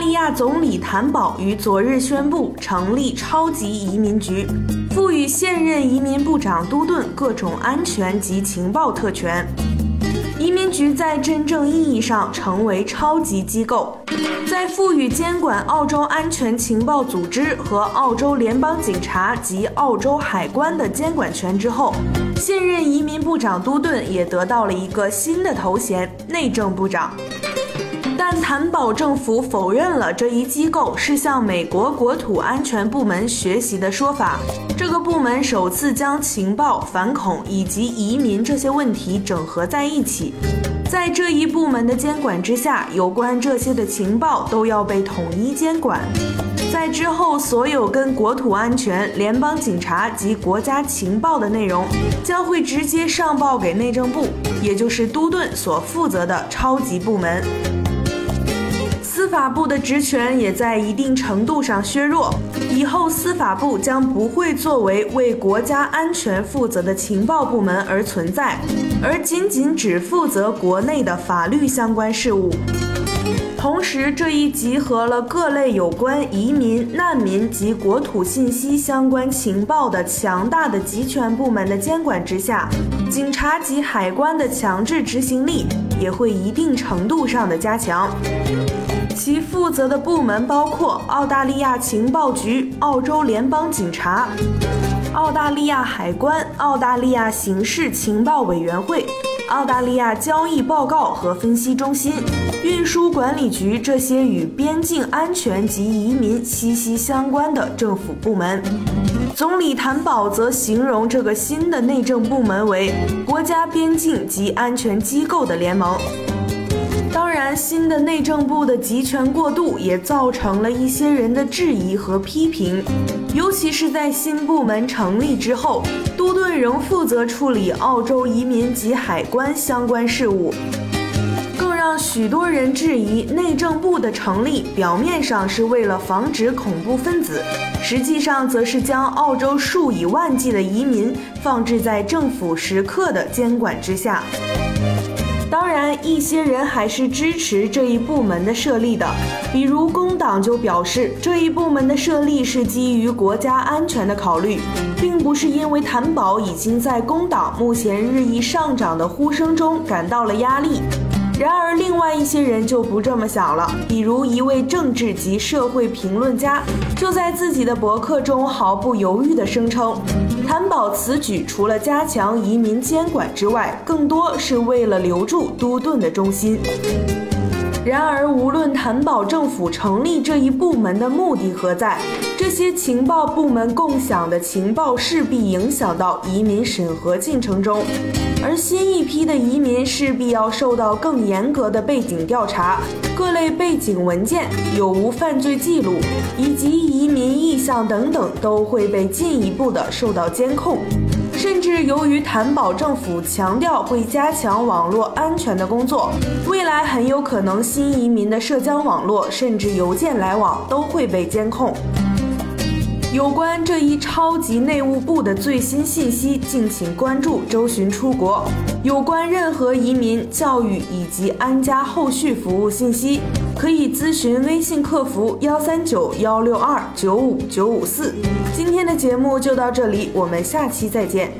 利亚总理谭宝于昨日宣布成立超级移民局，赋予现任移民部长都顿各种安全及情报特权。移民局在真正意义上成为超级机构，在赋予监管澳洲安全情报组织和澳洲联邦警察及澳洲海关的监管权之后，现任移民部长都顿也得到了一个新的头衔——内政部长。但谭宝政府否认了这一机构是向美国国土安全部门学习的说法。这个部门首次将情报、反恐以及移民这些问题整合在一起。在这一部门的监管之下，有关这些的情报都要被统一监管。在之后，所有跟国土安全、联邦警察及国家情报的内容将会直接上报给内政部，也就是都顿所负责的超级部门。司法部的职权也在一定程度上削弱，以后司法部将不会作为为国家安全负责的情报部门而存在，而仅仅只负责国内的法律相关事务。同时，这一集合了各类有关移民、难民及国土信息相关情报的强大的集权部门的监管之下，警察及海关的强制执行力也会一定程度上的加强。其负责的部门包括澳大利亚情报局、澳洲联邦警察、澳大利亚海关、澳大利亚刑事情报委员会、澳大利亚交易报告和分析中心、运输管理局这些与边境安全及移民息息相关的政府部门。总理谭宝则形容这个新的内政部门为国家边境及安全机构的联盟。当然，新的内政部的集权过度也造成了一些人的质疑和批评，尤其是在新部门成立之后，都顿仍负责处理澳洲移民及海关相关事务，更让许多人质疑内政部的成立表面上是为了防止恐怖分子，实际上则是将澳洲数以万计的移民放置在政府时刻的监管之下。当然，一些人还是支持这一部门的设立的，比如工党就表示，这一部门的设立是基于国家安全的考虑，并不是因为谭宝已经在工党目前日益上涨的呼声中感到了压力。然而，另外一些人就不这么想了。比如，一位政治及社会评论家就在自己的博客中毫不犹豫地声称，谭宝此举除了加强移民监管之外，更多是为了留住都顿的中心。然而，无论谭宝政府成立这一部门的目的何在，这些情报部门共享的情报势必影响到移民审核进程中，而新一批的移民势必要受到更严格的背景调查，各类背景文件有无犯罪记录，以及移民意向等等都会被进一步的受到监控。甚至由于谭保政府强调会加强网络安全的工作，未来很有可能新移民的社交网络甚至邮件来往都会被监控。有关这一超级内务部的最新信息，敬请关注周巡出国。有关任何移民、教育以及安家后续服务信息，可以咨询微信客服幺三九幺六二九五九五四。今天的节目就到这里，我们下期再见。